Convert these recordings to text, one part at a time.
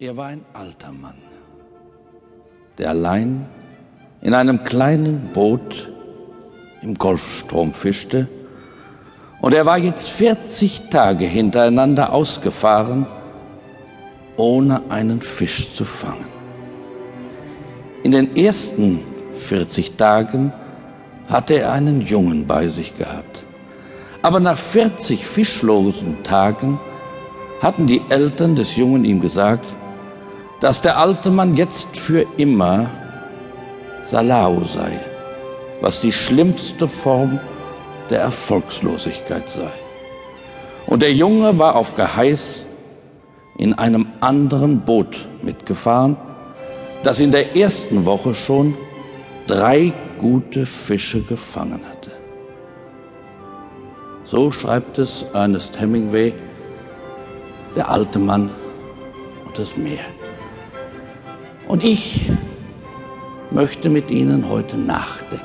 Er war ein alter Mann, der allein in einem kleinen Boot im Golfstrom fischte, und er war jetzt 40 Tage hintereinander ausgefahren, ohne einen Fisch zu fangen. In den ersten 40 Tagen hatte er einen Jungen bei sich gehabt. Aber nach 40 fischlosen Tagen hatten die Eltern des Jungen ihm gesagt, dass der alte Mann jetzt für immer Salao sei, was die schlimmste Form der Erfolgslosigkeit sei. Und der Junge war auf Geheiß in einem anderen Boot mitgefahren, das in der ersten Woche schon drei gute Fische gefangen hatte. So schreibt es Ernest Hemingway, der alte Mann und das Meer. Und ich möchte mit Ihnen heute nachdenken.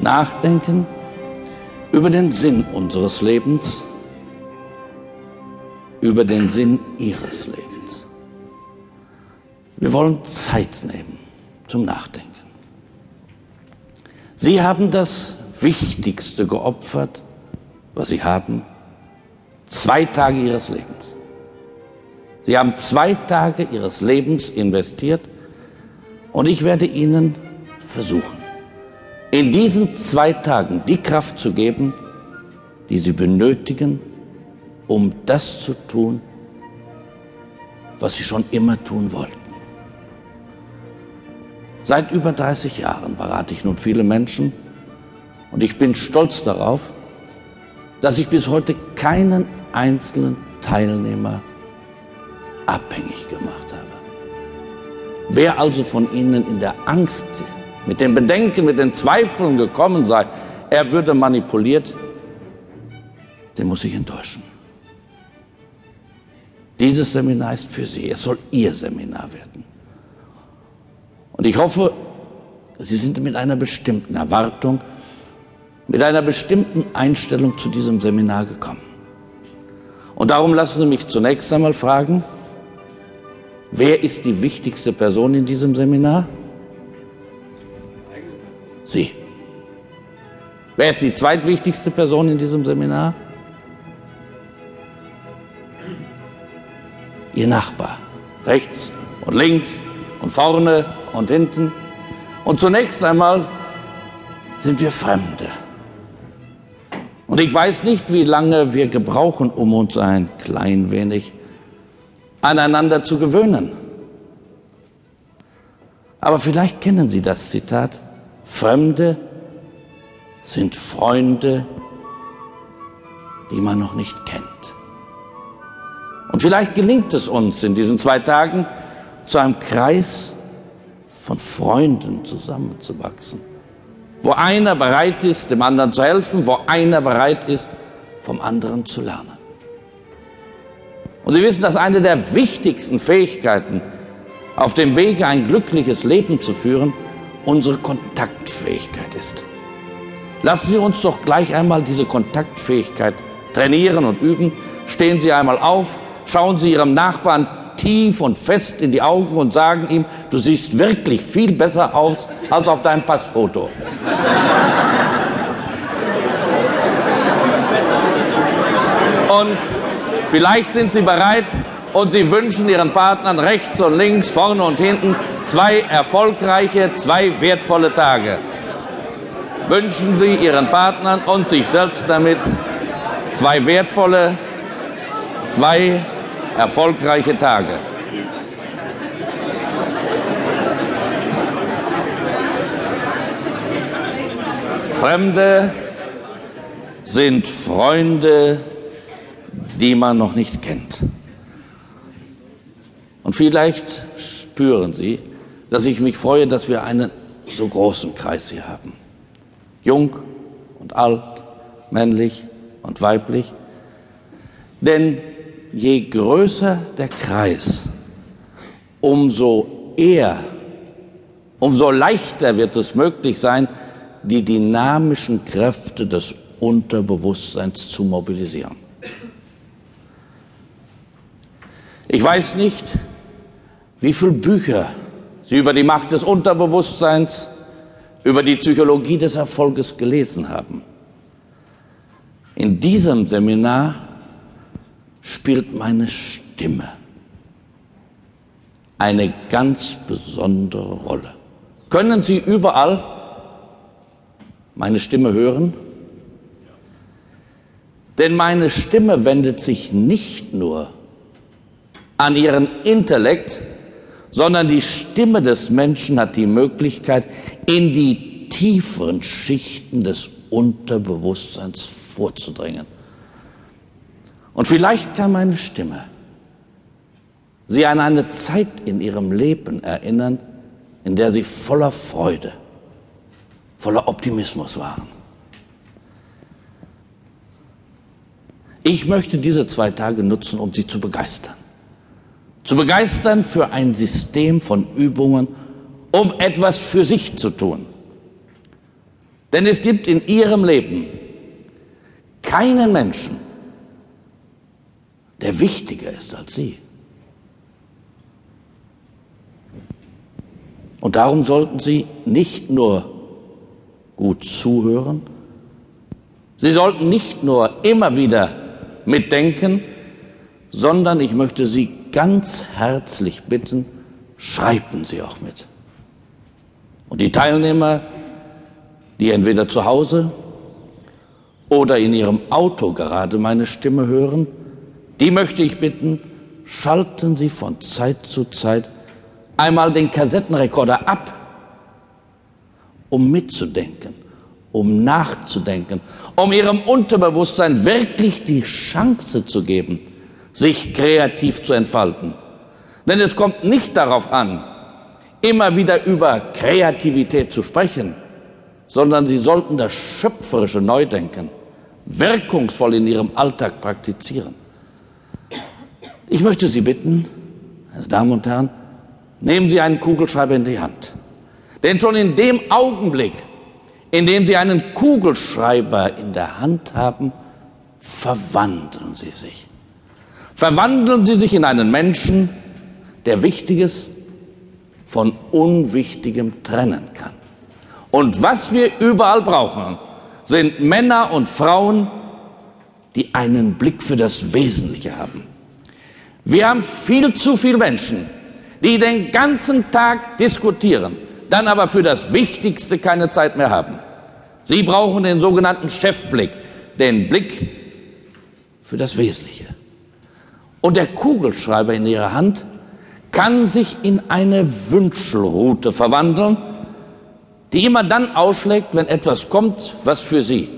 Nachdenken über den Sinn unseres Lebens, über den Sinn Ihres Lebens. Wir wollen Zeit nehmen zum Nachdenken. Sie haben das Wichtigste geopfert, was Sie haben, zwei Tage Ihres Lebens. Sie haben zwei Tage Ihres Lebens investiert und ich werde Ihnen versuchen, in diesen zwei Tagen die Kraft zu geben, die Sie benötigen, um das zu tun, was Sie schon immer tun wollten. Seit über 30 Jahren berate ich nun viele Menschen und ich bin stolz darauf, dass ich bis heute keinen einzelnen Teilnehmer abhängig gemacht habe. Wer also von Ihnen in der Angst, mit den Bedenken, mit den Zweifeln gekommen sei, er würde manipuliert, der muss sich enttäuschen. Dieses Seminar ist für Sie, es soll Ihr Seminar werden. Und ich hoffe, Sie sind mit einer bestimmten Erwartung, mit einer bestimmten Einstellung zu diesem Seminar gekommen. Und darum lassen Sie mich zunächst einmal fragen, Wer ist die wichtigste Person in diesem Seminar? Sie. Wer ist die zweitwichtigste Person in diesem Seminar? Ihr Nachbar. Rechts und links und vorne und hinten. Und zunächst einmal sind wir Fremde. Und ich weiß nicht, wie lange wir gebrauchen, um uns ein klein wenig aneinander zu gewöhnen. Aber vielleicht kennen Sie das Zitat, Fremde sind Freunde, die man noch nicht kennt. Und vielleicht gelingt es uns in diesen zwei Tagen, zu einem Kreis von Freunden zusammenzuwachsen, wo einer bereit ist, dem anderen zu helfen, wo einer bereit ist, vom anderen zu lernen. Und Sie wissen, dass eine der wichtigsten Fähigkeiten auf dem Wege ein glückliches Leben zu führen unsere Kontaktfähigkeit ist. Lassen Sie uns doch gleich einmal diese Kontaktfähigkeit trainieren und üben. Stehen Sie einmal auf, schauen Sie Ihrem Nachbarn tief und fest in die Augen und sagen ihm, du siehst wirklich viel besser aus als auf deinem Passfoto. Und Vielleicht sind Sie bereit und Sie wünschen Ihren Partnern rechts und links, vorne und hinten zwei erfolgreiche, zwei wertvolle Tage. Wünschen Sie Ihren Partnern und sich selbst damit zwei wertvolle, zwei erfolgreiche Tage. Fremde sind Freunde die man noch nicht kennt. Und vielleicht spüren Sie, dass ich mich freue, dass wir einen so großen Kreis hier haben. Jung und alt, männlich und weiblich. Denn je größer der Kreis, umso eher, umso leichter wird es möglich sein, die dynamischen Kräfte des Unterbewusstseins zu mobilisieren. Ich weiß nicht, wie viele Bücher Sie über die Macht des Unterbewusstseins, über die Psychologie des Erfolges gelesen haben. In diesem Seminar spielt meine Stimme eine ganz besondere Rolle. Können Sie überall meine Stimme hören? Denn meine Stimme wendet sich nicht nur an Ihren Intellekt, sondern die Stimme des Menschen hat die Möglichkeit, in die tieferen Schichten des Unterbewusstseins vorzudringen. Und vielleicht kann meine Stimme Sie an eine Zeit in Ihrem Leben erinnern, in der Sie voller Freude, voller Optimismus waren. Ich möchte diese zwei Tage nutzen, um Sie zu begeistern zu begeistern für ein System von Übungen, um etwas für sich zu tun. Denn es gibt in ihrem Leben keinen Menschen, der wichtiger ist als sie. Und darum sollten Sie nicht nur gut zuhören, Sie sollten nicht nur immer wieder mitdenken, sondern ich möchte Sie ganz herzlich bitten, schreiben Sie auch mit. Und die Teilnehmer, die entweder zu Hause oder in ihrem Auto gerade meine Stimme hören, die möchte ich bitten, schalten Sie von Zeit zu Zeit einmal den Kassettenrekorder ab, um mitzudenken, um nachzudenken, um Ihrem Unterbewusstsein wirklich die Chance zu geben, sich kreativ zu entfalten. Denn es kommt nicht darauf an, immer wieder über Kreativität zu sprechen, sondern Sie sollten das schöpferische Neudenken wirkungsvoll in Ihrem Alltag praktizieren. Ich möchte Sie bitten, meine Damen und Herren, nehmen Sie einen Kugelschreiber in die Hand. Denn schon in dem Augenblick, in dem Sie einen Kugelschreiber in der Hand haben, verwandeln Sie sich. Verwandeln Sie sich in einen Menschen, der Wichtiges von Unwichtigem trennen kann. Und was wir überall brauchen, sind Männer und Frauen, die einen Blick für das Wesentliche haben. Wir haben viel zu viele Menschen, die den ganzen Tag diskutieren, dann aber für das Wichtigste keine Zeit mehr haben. Sie brauchen den sogenannten Chefblick, den Blick für das Wesentliche. Und der Kugelschreiber in ihrer Hand kann sich in eine Wünschelrute verwandeln, die immer dann ausschlägt, wenn etwas kommt, was für sie,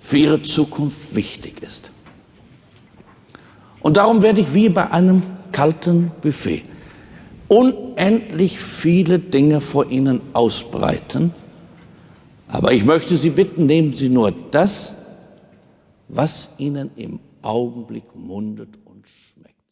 für ihre Zukunft wichtig ist. Und darum werde ich wie bei einem kalten Buffet unendlich viele Dinge vor Ihnen ausbreiten. Aber ich möchte Sie bitten, nehmen Sie nur das, was Ihnen im Augenblick mundet und schmeckt.